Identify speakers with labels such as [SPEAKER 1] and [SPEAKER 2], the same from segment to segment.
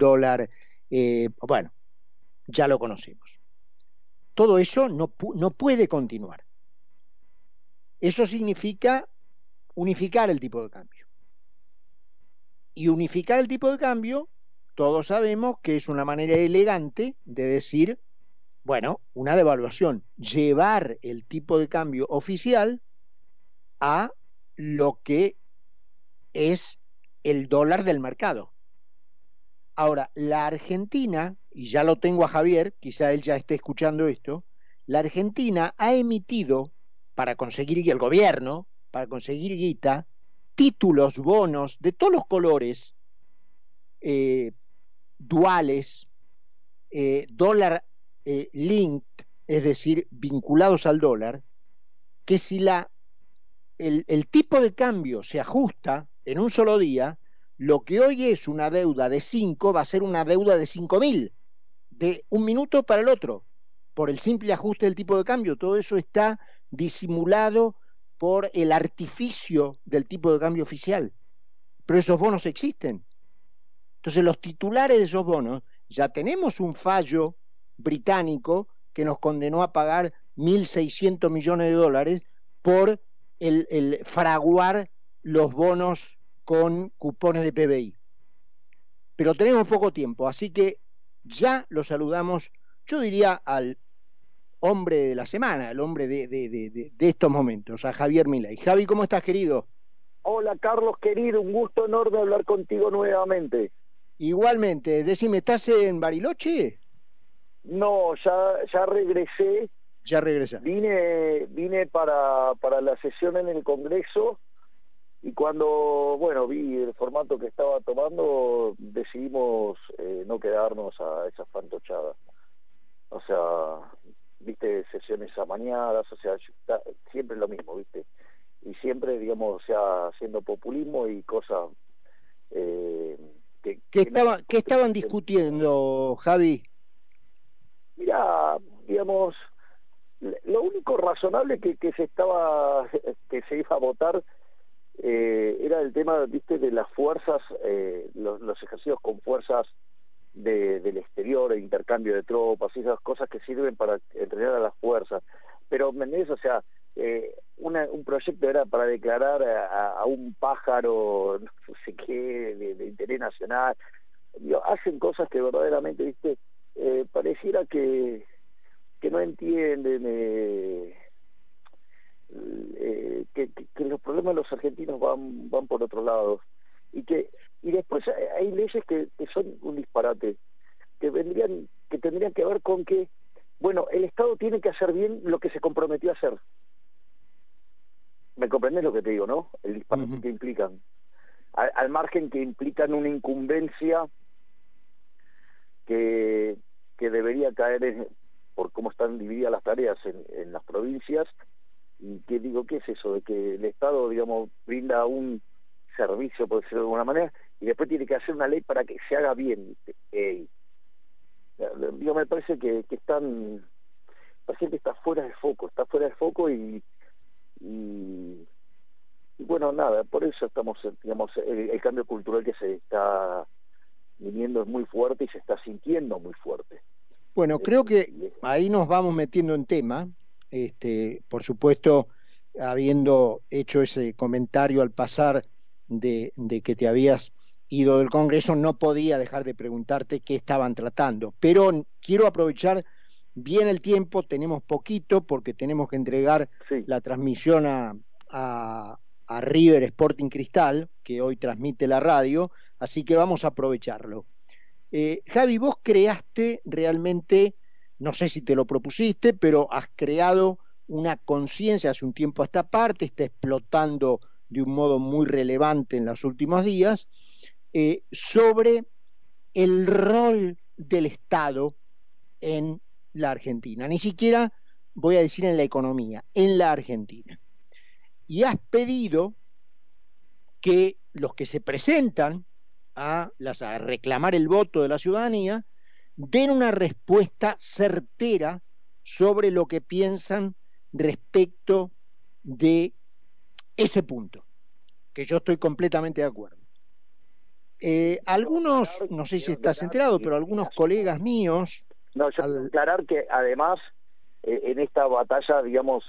[SPEAKER 1] dólar, eh, bueno, ya lo conocemos. Todo eso no, no puede continuar. Eso significa unificar el tipo de cambio. Y unificar el tipo de cambio, todos sabemos que es una manera elegante de decir, bueno, una devaluación, llevar el tipo de cambio oficial a lo que es el dólar del mercado. Ahora, la Argentina, y ya lo tengo a Javier, quizá él ya esté escuchando esto, la Argentina ha emitido, para conseguir, el gobierno, para conseguir guita, títulos, bonos de todos los colores, eh, duales, eh, dólar eh, linked, es decir, vinculados al dólar, que si la, el, el tipo de cambio se ajusta en un solo día, lo que hoy es una deuda de 5 va a ser una deuda de 5 mil, de un minuto para el otro, por el simple ajuste del tipo de cambio. Todo eso está disimulado por el artificio del tipo de cambio oficial. Pero esos bonos existen. Entonces los titulares de esos bonos, ya tenemos un fallo británico que nos condenó a pagar 1.600 millones de dólares por el fraguar los bonos con cupones de PBI. Pero tenemos poco tiempo, así que ya lo saludamos, yo diría al hombre de la semana, el hombre de, de, de, de estos momentos, a Javier Milay. Javi, ¿cómo estás, querido?
[SPEAKER 2] Hola, Carlos, querido, un gusto enorme hablar contigo nuevamente.
[SPEAKER 1] Igualmente, decime, ¿estás en Bariloche?
[SPEAKER 2] No, ya, ya regresé.
[SPEAKER 1] Ya regresé.
[SPEAKER 2] Vine, vine para, para la sesión en el Congreso y cuando, bueno, vi el formato que estaba tomando, decidimos eh, no quedarnos a esas fantochadas. O sea, viste, sesiones amañadas, o sea, siempre lo mismo, viste. Y siempre, digamos, o sea, haciendo populismo y cosas...
[SPEAKER 1] Eh, que, ¿Qué, estaba, ¿Qué estaban discutiendo, Javi?
[SPEAKER 2] Mira, digamos, lo único razonable que, que se estaba, que se iba a votar eh, era el tema, viste, de las fuerzas, eh, los, los, ejercicios con fuerzas de, del exterior, el intercambio de tropas, esas cosas que sirven para entrenar a las fuerzas. Pero, ¿me O sea, eh, una, un proyecto era para declarar a, un pájaro, no sé qué, de, interés nacional. Digo, hacen cosas que verdaderamente, viste, eh, pareciera que, que no entienden... Eh, que, que, los problemas de los argentinos van, van por otro lado y que y después hay leyes que, que son un disparate que vendrían que tendrían que ver con que bueno el Estado tiene que hacer bien lo que se comprometió a hacer. Me comprendes lo que te digo no el disparate uh -huh. que implican. Al, al, margen que implican una incumbencia que que debería caer en, por cómo están divididas las tareas en, en las provincias y que digo, ¿qué es eso? De que el Estado, digamos, brinda un servicio, por decirlo de alguna manera, y después tiene que hacer una ley para que se haga bien. Eh, digo, me parece que, que están, parece que está fuera de foco, está fuera de foco y, y, y bueno, nada, por eso estamos, digamos, el, el, cambio cultural que se está viniendo es muy fuerte y se está sintiendo muy fuerte.
[SPEAKER 1] Bueno, creo que ahí nos vamos metiendo en tema, este, por supuesto, habiendo hecho ese comentario al pasar de, de, que te habías ido del Congreso, no podía dejar de preguntarte qué estaban tratando. Pero quiero aprovechar bien el tiempo, tenemos poquito porque tenemos que entregar sí. la transmisión a, a, a, River Sporting Cristal, que hoy transmite la radio, así que vamos a aprovecharlo. Eh, Javi, vos creaste realmente no sé si te lo propusiste, pero has creado una conciencia hace un tiempo a esta parte, está explotando de un modo muy relevante en los últimos días, eh, sobre el rol del Estado en la Argentina, ni siquiera voy a decir en la economía, en la Argentina. Y has pedido que los que se presentan a, las, a reclamar el voto de la ciudadanía den una respuesta certera sobre lo que piensan respecto de ese punto, que yo estoy completamente de acuerdo. Eh, algunos, no sé si estás enterado, pero algunos colegas míos...
[SPEAKER 2] No, yo quiero aclarar que además eh, en esta batalla, digamos,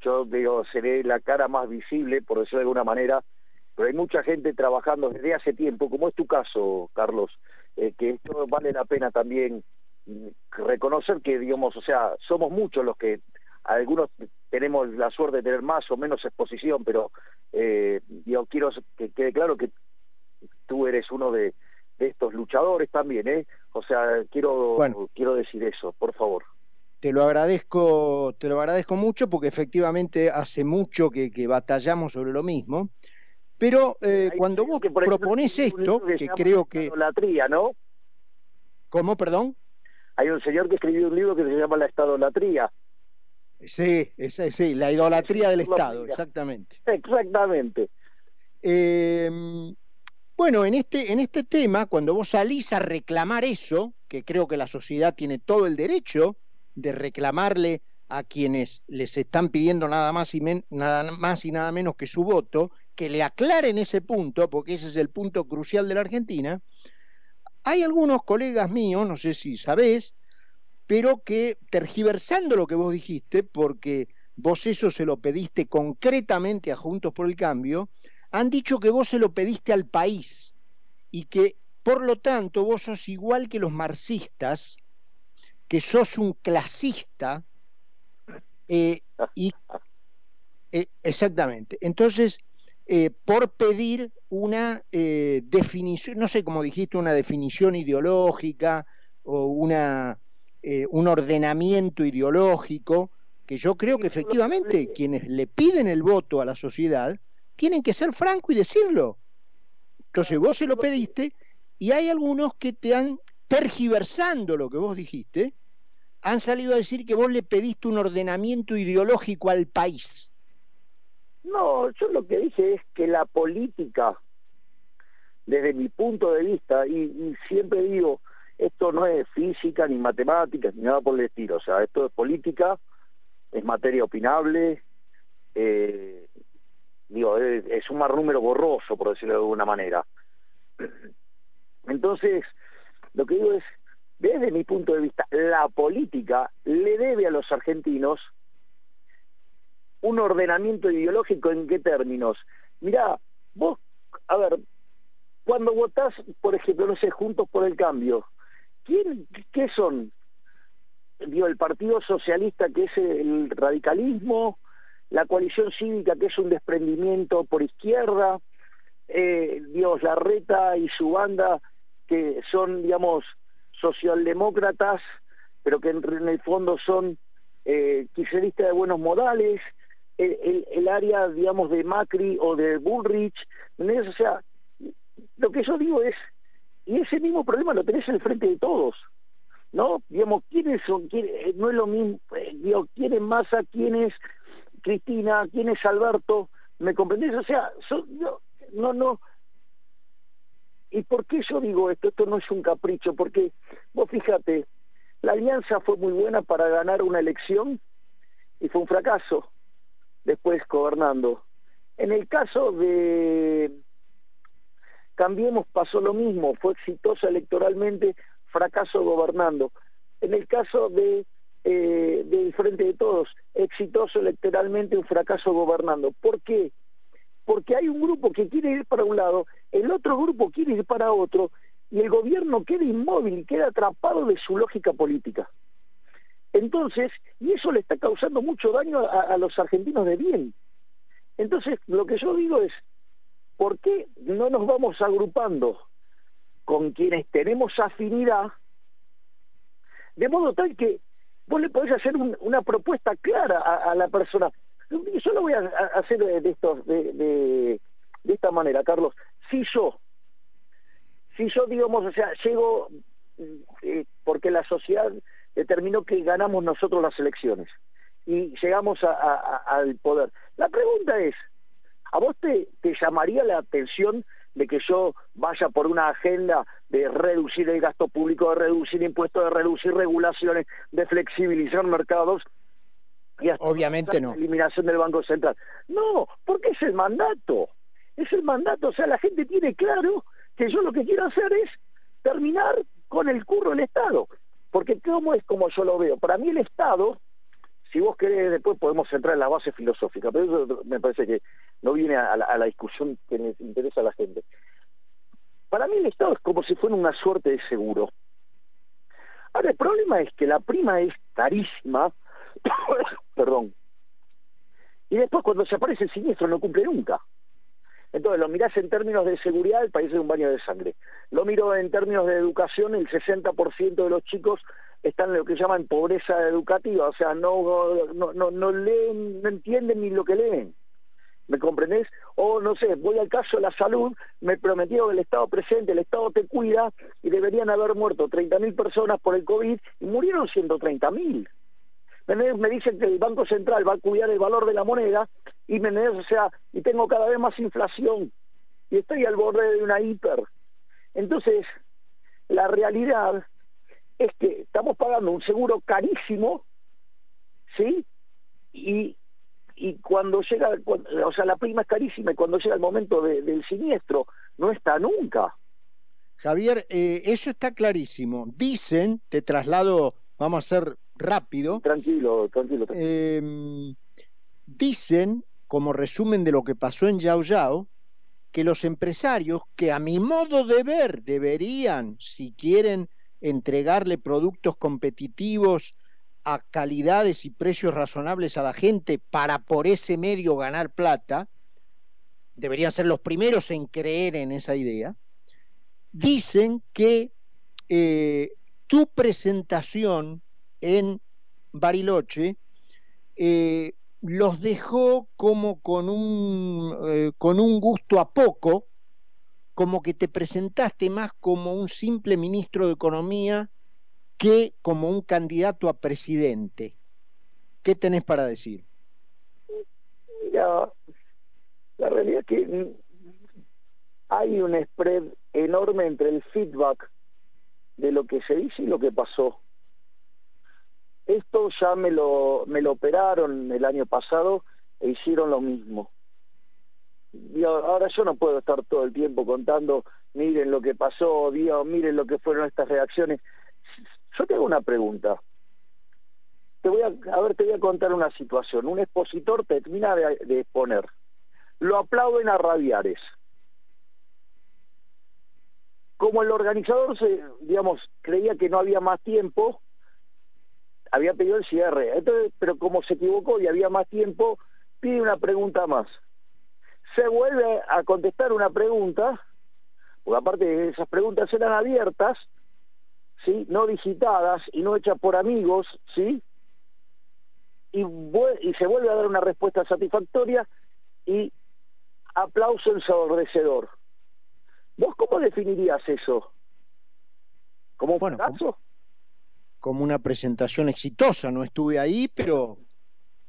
[SPEAKER 2] yo digo, seré la cara más visible, por decirlo de alguna manera, pero hay mucha gente trabajando desde hace tiempo, como es tu caso, Carlos, eh, que esto vale la pena también reconocer que, digamos, o sea, somos muchos los que, algunos tenemos la suerte de tener más o menos exposición, pero eh, yo quiero que quede claro que tú eres uno de, estos luchadores también, ¿eh? O sea, quiero, quiero decir eso, por favor
[SPEAKER 1] te lo agradezco, te lo agradezco mucho porque efectivamente hace mucho que, batallamos sobre lo mismo. Pero eh, cuando vos propones esto, que, creo que...
[SPEAKER 2] Idolatría, ¿no?
[SPEAKER 1] ¿Cómo, perdón?
[SPEAKER 2] Hay un señor que escribió un libro que se llama La Estadolatría.
[SPEAKER 1] Sí, sí, la idolatría del Estado, exactamente.
[SPEAKER 2] Exactamente.
[SPEAKER 1] Em, bueno, en este, en este tema, cuando vos salís a reclamar eso, que creo que la sociedad tiene todo el derecho de reclamarle a quienes les están pidiendo nada más y nada más y nada menos que su voto, que le aclaren ese punto, porque ese es el punto crucial de la Argentina. Hay algunos colegas míos, no sé si sabés, pero que tergiversando lo que vos dijiste, porque vos eso se lo pediste concretamente a Juntos por el Cambio, han dicho que vos se lo pediste al país y que por lo tanto vos sos igual que los marxistas que sos un clasista eh, y eh, exactamente. Entonces, eh, por pedir una definición, no sé cómo dijiste, una definición ideológica o una un ordenamiento ideológico, que yo creo que efectivamente quienes le piden el voto a la sociedad tienen que ser franco y decirlo. Entonces vos se lo pediste y hay algunos que te han tergiversando lo que vos dijiste, han salido a decir que vos le pediste un ordenamiento ideológico al país.
[SPEAKER 2] No, yo lo que dije es que la política, desde mi punto de vista, y, siempre digo, esto no es física ni matemáticas ni nada por el estilo, o sea, esto es política, es materia opinable, eh, digo, es, es, un mal número borroso, por decirlo de alguna manera. Entonces, lo que digo es, desde mi punto de vista, la política le debe a los argentinos un ordenamiento ideológico en qué términos. Mirá, vos, a ver, cuando votás, por ejemplo, no sé, Juntos por el Cambio, ¿quién, ¿qué son? Digo, el Partido Socialista, que es el radicalismo, la coalición cívica, que es un desprendimiento por izquierda, eh, Dios, la reta y su banda, que son, digamos, socialdemócratas, pero que en, el fondo son eh, kirchneristas de buenos modales, el, área, digamos, de Macri o de Bullrich, O sea, lo que yo digo es, y ese mismo problema lo tenés en el frente de todos, ¿no? Digamos, ¿quiénes son? Eh, no es lo mismo, eh, digo, ¿quién es Massa? ¿Quién es Cristina? ¿Quién es Alberto? ¿Me comprendés? O sea, no, no, ¿Y por qué yo digo esto? Esto no es un capricho, porque vos fíjate, la alianza fue muy buena para ganar una elección y fue un fracaso después gobernando. En el caso de Cambiemos pasó lo mismo, fue exitoso electoralmente, fracaso gobernando. En el caso de eh, del Frente de Todos, exitoso electoralmente, un fracaso gobernando. ¿Por qué? porque hay un grupo que quiere ir para un lado, el otro grupo quiere ir para otro, y el gobierno queda inmóvil queda atrapado de su lógica política. Entonces, y eso le está causando mucho daño a, los argentinos de bien. Entonces, lo que yo digo es, ¿por qué no nos vamos agrupando con quienes tenemos afinidad, de modo tal que vos le podés hacer una propuesta clara a la persona, yo lo voy a hacer de, esta manera, Carlos. Si yo, si yo, digamos, o sea, llego, eh, porque la sociedad determinó que ganamos nosotros las elecciones y llegamos al poder. La pregunta es, ¿a vos te, te llamaría la atención de que yo vaya por una agenda de reducir el gasto público, de reducir impuestos, de reducir regulaciones, de flexibilizar mercados
[SPEAKER 1] Obviamente no.
[SPEAKER 2] La eliminación del Banco Central. No, porque es el mandato. Es el mandato. O sea, la gente tiene claro que yo lo que quiero hacer es terminar con el curro del Estado. Porque cómo es como yo lo veo. Para mí el Estado, si vos querés, después podemos entrar en la base filosófica, pero eso me parece que no viene a la, a la discusión que les interesa a la gente. Para mí el Estado es como si fuera una suerte de seguro. Ahora, el problema es que la prima es carísima, perdón, y después cuando se aparece el siniestro no cumple nunca. Entonces lo mirás en términos de seguridad, el país es un baño de sangre. Lo miro en términos de educación, el 60% de los chicos están en lo que llaman pobreza educativa, o sea, no, no, no, leen, no entienden ni lo que leen. ¿Me comprendés? O no sé, voy al caso de la salud, me prometieron el Estado presente, el Estado te cuida y deberían haber muerto 30.000 personas por el COVID y murieron 130.000. Me dicen que el Banco Central va a cuidar el valor de la moneda y me o sea, y tengo cada vez más inflación y estoy al borde de una hiper. Entonces, la realidad es que estamos pagando un seguro carísimo, ¿sí? Y, y cuando llega, o sea, la prima es carísima y cuando llega el momento del siniestro, no está nunca.
[SPEAKER 1] Javier, eh, eso está clarísimo. Dicen, te traslado, vamos a ser rápido.
[SPEAKER 2] Tranquilo, tranquilo.
[SPEAKER 1] Em, dicen, como resumen de lo que pasó en Yao Yao, que los empresarios, que a mi modo de ver deberían, si quieren entregarle productos competitivos a calidades y precios razonables a la gente para por ese medio ganar plata, deberían ser los primeros en creer en esa idea, dicen que eh, tu presentación en Bariloche, eh, los dejó como con un, eh, con un gusto a poco, como que te presentaste más como un simple ministro de Economía que como un candidato a presidente. ¿Qué tenés para decir?
[SPEAKER 2] Mira, la realidad es que hay un spread enorme entre el feedback de lo que se dice y lo que pasó. Esto ya me lo, me lo operaron el año pasado e hicieron lo mismo. Y ahora yo no puedo estar todo el tiempo contando, miren lo que pasó, Dios, miren lo que fueron estas reacciones. Yo tengo una pregunta. Te voy a, a ver, te voy a contar una situación. Un expositor termina de, de exponer. Lo aplauden a rabiares. Como el organizador, se, digamos, creía que no había más tiempo, había pedido el cierre. Entonces, pero como se equivocó y había más tiempo, pide una pregunta más. Se vuelve a contestar una pregunta, porque aparte esas preguntas eran abiertas, ¿sí? no digitadas y no hechas por amigos, ¿sí? Y, y se vuelve a dar una respuesta satisfactoria y aplauso ensordecedor. ¿Vos cómo definirías eso? ¿Como un bueno, fracaso?
[SPEAKER 1] Como una presentación exitosa. No estuve ahí, pero...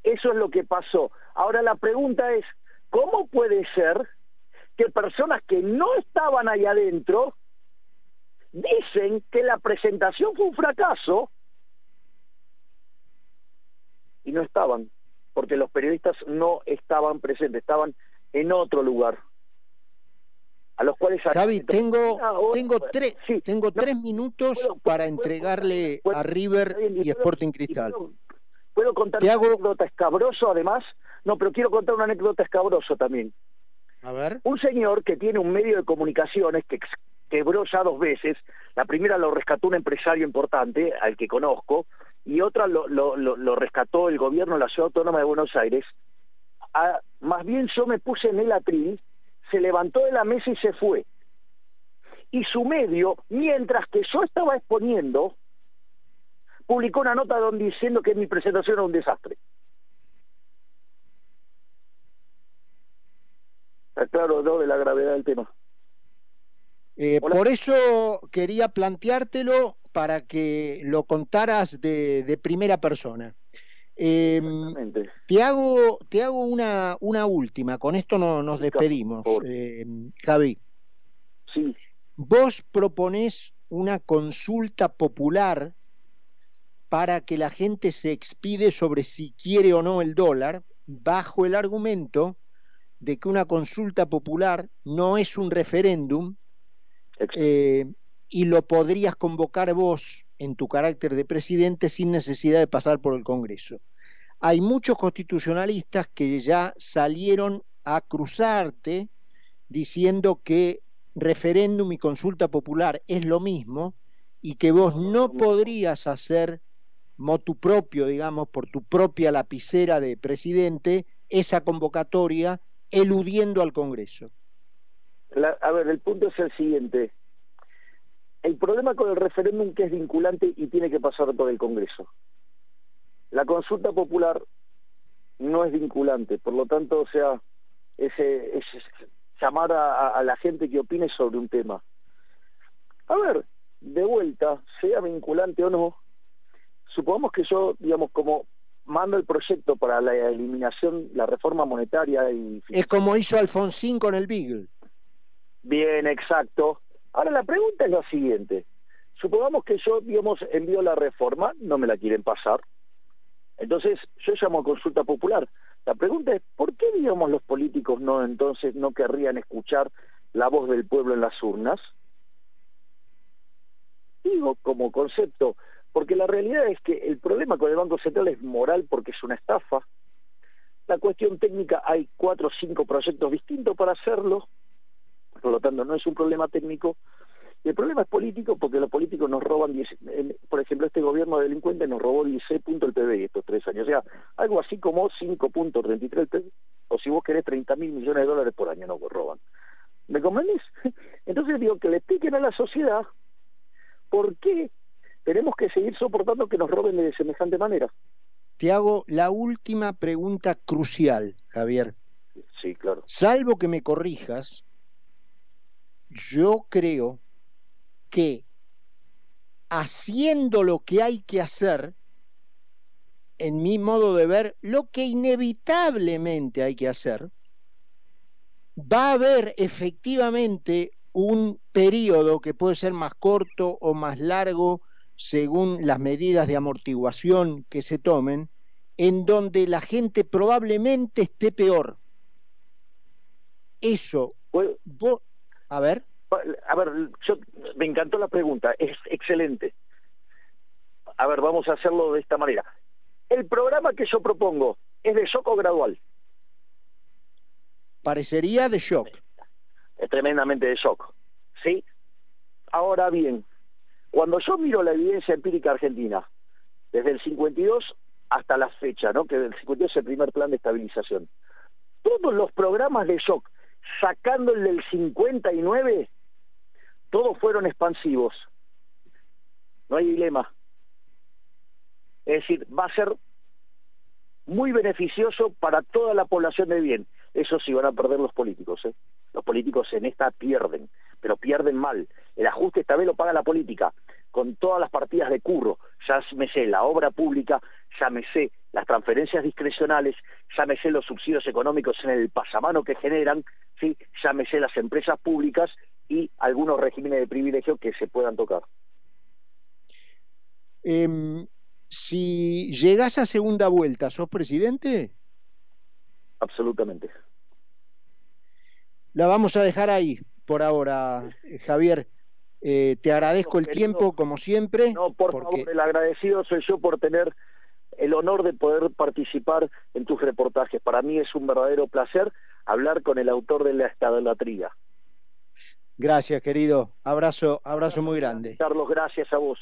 [SPEAKER 2] Eso es lo que pasó. Ahora la pregunta es, ¿cómo puede ser que personas que no estaban ahí adentro dicen que la presentación fue un fracaso y no estaban, porque los periodistas no estaban presentes, estaban en otro lugar a los cuales
[SPEAKER 1] Javi tengo tengo tres tengo tres minutos para entregarle a River y, Sporting Cristal.
[SPEAKER 2] puedo, contar una anécdota escabroso además no pero quiero contar una anécdota escabroso también.
[SPEAKER 1] A ver.
[SPEAKER 2] Un señor que tiene un medio de comunicaciones que quebró ya dos veces. La primera lo rescató un empresario importante al que conozco y otra lo, lo, lo, rescató el gobierno de la ciudad autónoma de Buenos Aires. Ah, más bien yo me puse en el atril se levantó de la mesa y se fue. Y su medio, mientras que yo estaba exponiendo, publicó una nota donde diciendo que mi presentación era un desastre. Está claro, ¿no? De la gravedad del tema.
[SPEAKER 1] Eh, por eso quería planteártelo para que lo contaras de, de primera persona. Eh, te hago, te hago una, una última, con esto no, nos despedimos, eh, Javi.
[SPEAKER 2] Sí.
[SPEAKER 1] Vos proponés una consulta popular para que la gente se expide sobre si quiere o no el dólar, bajo el argumento de que una consulta popular no es un referéndum eh, y lo podrías convocar vos en tu carácter de presidente sin necesidad de pasar por el Congreso. Hay muchos constitucionalistas que ya salieron a cruzarte diciendo que referéndum y consulta popular es lo mismo y que vos no podrías hacer motu propio, digamos, por tu propia lapicera de presidente, esa convocatoria eludiendo al Congreso.
[SPEAKER 2] a ver, el punto es el siguiente. El problema con el referéndum que es vinculante y tiene que pasar por el Congreso. La consulta popular no es vinculante, por lo tanto, o sea, ese, es llamar a, la gente que opine sobre un tema. A ver, de vuelta, sea vinculante o no, supongamos que yo, digamos, como mando el proyecto para la eliminación, la reforma monetaria y...
[SPEAKER 1] Es como hizo Alfonsín con el Beagle.
[SPEAKER 2] Bien, exacto. Ahora la pregunta es la siguiente. Supongamos que yo, digamos, envío la reforma, no me la quieren pasar. Entonces, yo llamo a consulta popular. La pregunta es, ¿por qué, digamos, los políticos no entonces no querrían escuchar la voz del pueblo en las urnas? Digo, como concepto, porque la realidad es que el problema con el Banco Central es moral porque es una estafa. La cuestión técnica, hay cuatro o cinco proyectos distintos para hacerlo, por lo tanto no es un problema técnico. El problema es político porque los políticos nos roban, por ejemplo, este gobierno de delincuentes nos robó 16 puntos el PBI estos tres años, o sea, algo así como 5.33 el PBI, o si vos querés 30 mil millones de dólares por año nos roban. ¿Me comprendés? Entonces digo que le expliquen a la sociedad por qué tenemos que seguir soportando que nos roben de semejante manera.
[SPEAKER 1] Te hago la última pregunta crucial, Javier.
[SPEAKER 2] Sí, claro.
[SPEAKER 1] Salvo que me corrijas, yo creo que haciendo lo que hay que hacer, en mi modo de ver, lo que inevitablemente hay que hacer, va a haber efectivamente un periodo que puede ser más corto o más largo según las medidas de amortiguación que se tomen, en donde la gente probablemente esté peor. Eso, a ver.
[SPEAKER 2] A ver, me encantó la pregunta, es excelente. A ver, vamos a hacerlo de esta manera. El programa que yo propongo es de shock o gradual.
[SPEAKER 1] Parecería de shock.
[SPEAKER 2] Es tremendamente de shock. ¿Sí? Ahora bien, cuando yo miro la evidencia empírica argentina, desde el 52 hasta la fecha, ¿no? que el 52 es el primer plan de estabilización, todos los programas de shock, sacando el del 59, todos fueron expansivos. No hay dilema. Es decir, va a ser muy beneficioso para toda la población de bien. Eso sí van a perder los políticos. ¿eh? Los políticos en esta pierden, pero pierden mal. El ajuste esta vez lo paga la política, con todas las partidas de curro. Llámese la obra pública, llámese las transferencias discrecionales, llámese los subsidios económicos en el pasamano que generan, ¿sí? llámese las empresas públicas y algunos regímenes de privilegio que se puedan tocar.
[SPEAKER 1] Em, si llegas a segunda vuelta, ¿sos presidente?
[SPEAKER 2] absolutamente.
[SPEAKER 1] La vamos a dejar ahí por ahora, Javier. Eh, te agradezco el tiempo, como siempre.
[SPEAKER 2] No, por favor, el agradecido soy yo por tener el honor de poder participar en tus reportajes. Para mí es un verdadero placer hablar con el autor de la estadolatría.
[SPEAKER 1] Gracias, querido. Abrazo, abrazo muy grande.
[SPEAKER 2] Carlos, gracias a vos.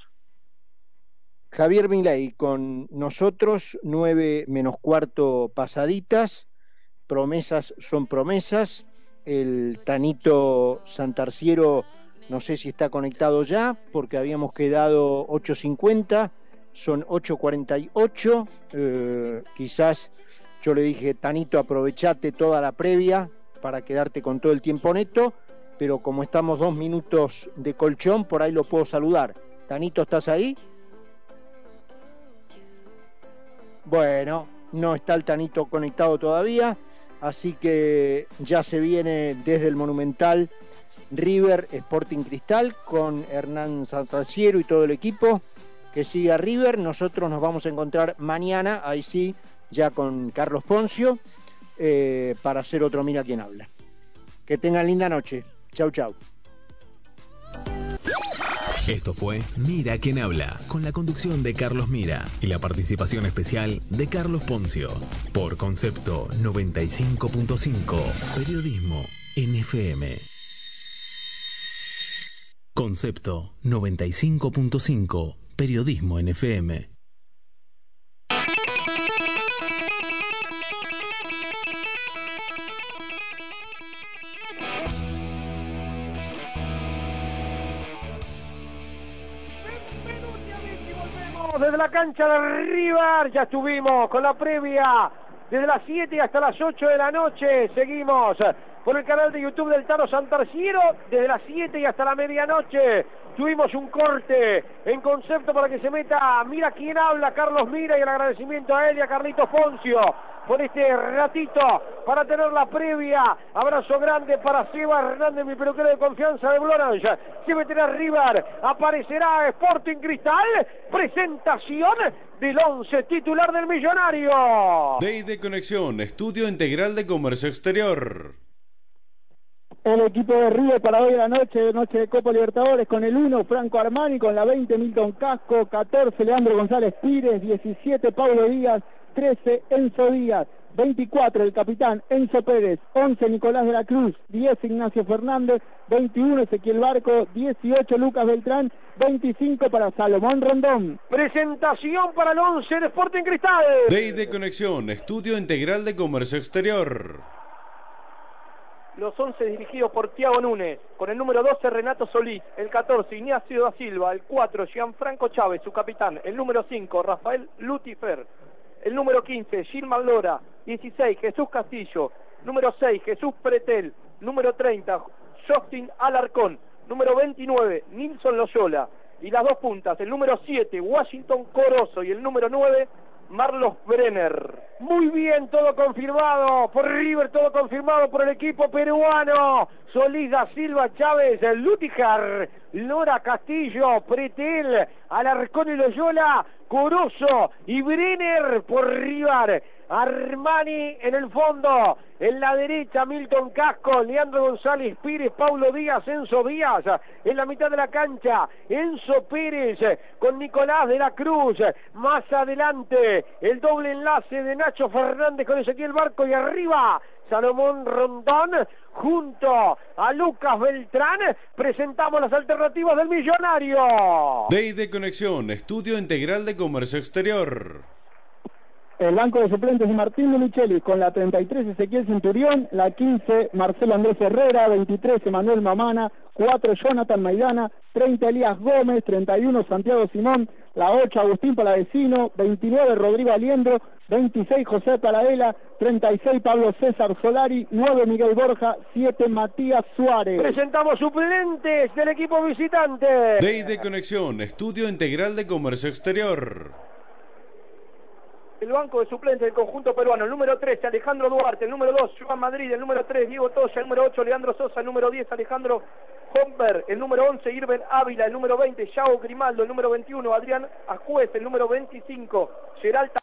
[SPEAKER 1] Javier Milei con nosotros, nueve menos cuarto pasaditas promesas son promesas. El Tanito Santarciero, no sé si está conectado ya, porque habíamos quedado 8.50, son 8.48. Eh, quizás yo le dije, Tanito, aprovechate toda la previa para quedarte con todo el tiempo neto, pero como estamos dos minutos de colchón, por ahí lo puedo saludar. Tanito, ¿estás ahí? Bueno, no está el Tanito conectado todavía. Así que ya se viene desde el Monumental River Sporting Cristal con Hernán Santraciero y todo el equipo que sigue a River. Nosotros nos vamos a encontrar mañana, ahí sí, ya con Carlos Poncio, eh, para hacer otro Mira quién habla. Que tengan linda noche. Chau, chau.
[SPEAKER 3] Esto fue Mira quién habla, con la conducción de Carlos Mira y la participación especial de Carlos Poncio, por concepto 95.5, periodismo NFM. Concepto 95.5, periodismo NFM.
[SPEAKER 4] desde la cancha de River, ya estuvimos con la previa desde las 7 hasta las 8 de la noche, seguimos por el canal de YouTube del Tano Santarciero, desde las 7 y hasta la medianoche. Tuvimos un corte en concepto para que se meta, mira quién habla, Carlos Mira, y el agradecimiento a él y a Carlitos Poncio por este ratito para tener la previa. Abrazo grande para Seba Hernández, mi peluquero de confianza de Blorange. Se meterá River, aparecerá Sporting Cristal, presentación del once titular del millonario.
[SPEAKER 5] Day de Conexión, Estudio Integral de Comercio Exterior
[SPEAKER 6] el equipo de River para hoy en la noche, noche de Copa Libertadores, con el 1 Franco Armani, con la 20 Milton Casco, 14 Leandro González Pires, 17 Pablo Díaz, 13 Enzo Díaz, 24 el capitán Enzo Pérez, 11 Nicolás de la Cruz, 10 Ignacio Fernández, 21 Ezequiel Barco, 18 Lucas Beltrán, 25 para Salomón Rondón.
[SPEAKER 4] Presentación para el 11 de Sporting Cristal.
[SPEAKER 5] Day de Conexión, Estudio Integral de Comercio Exterior.
[SPEAKER 7] Los 11 dirigidos por Tiago Núñez, con el número 12 Renato Solís, el 14 Ignacio da Silva, el 4 Gianfranco Chávez, su capitán, el número 5 Rafael Lutifer, el número 15 Gilman Lora, 16 Jesús Castillo, número 6 Jesús Pretel, número 30 Justin Alarcón, número 29 Nilson Loyola, y las dos puntas, el número 7 Washington Corozo. Y el número 9 Marlos Brenner.
[SPEAKER 4] Muy bien, todo confirmado por River, todo confirmado por el equipo peruano. Solís da Silva Chávez, Lutijar, Lora Castillo, Pretel, Alarcón y Loyola, Corozo y Brenner por River. Armani en el fondo, en la derecha Milton Casco, Leandro González Pires, Paulo Díaz, Enzo Díaz, en la mitad de la cancha, Enzo Pérez con Nicolás de la Cruz, más adelante el doble enlace de Nacho Fernández con Ezequiel Barco y arriba Salomón Rondón junto a Lucas Beltrán presentamos las alternativas del millonario.
[SPEAKER 5] Day de Conexión, Estudio Integral de Comercio Exterior.
[SPEAKER 6] El banco de suplentes de Martín Lucelli con la 33 Ezequiel Cinturión, la 15 Marcelo Andrés Herrera, 23 Emanuel Mamana, 4 Jonathan Maidana, 30 Elías Gómez, 31 Santiago Simón, la 8 Agustín Palavecino, 29 Rodrigo Aliendro, 26 José Paladela, 36 Pablo César Solari, 9 Miguel Borja, 7 Matías Suárez.
[SPEAKER 4] Presentamos suplentes del equipo visitante.
[SPEAKER 5] Day de Conexión, Estudio Integral de Comercio Exterior
[SPEAKER 7] el banco de suplentes del conjunto peruano, el número 13 Alejandro Duarte, el número 2 Juan Madrid, el número 3 Diego Toya, el número 8 Leandro Sosa, el número 10 Alejandro Homber, el número 11 Irben Ávila, el número 20 Yao Grimaldo, el número 21 Adrián Ajuez, el número 25 Geralta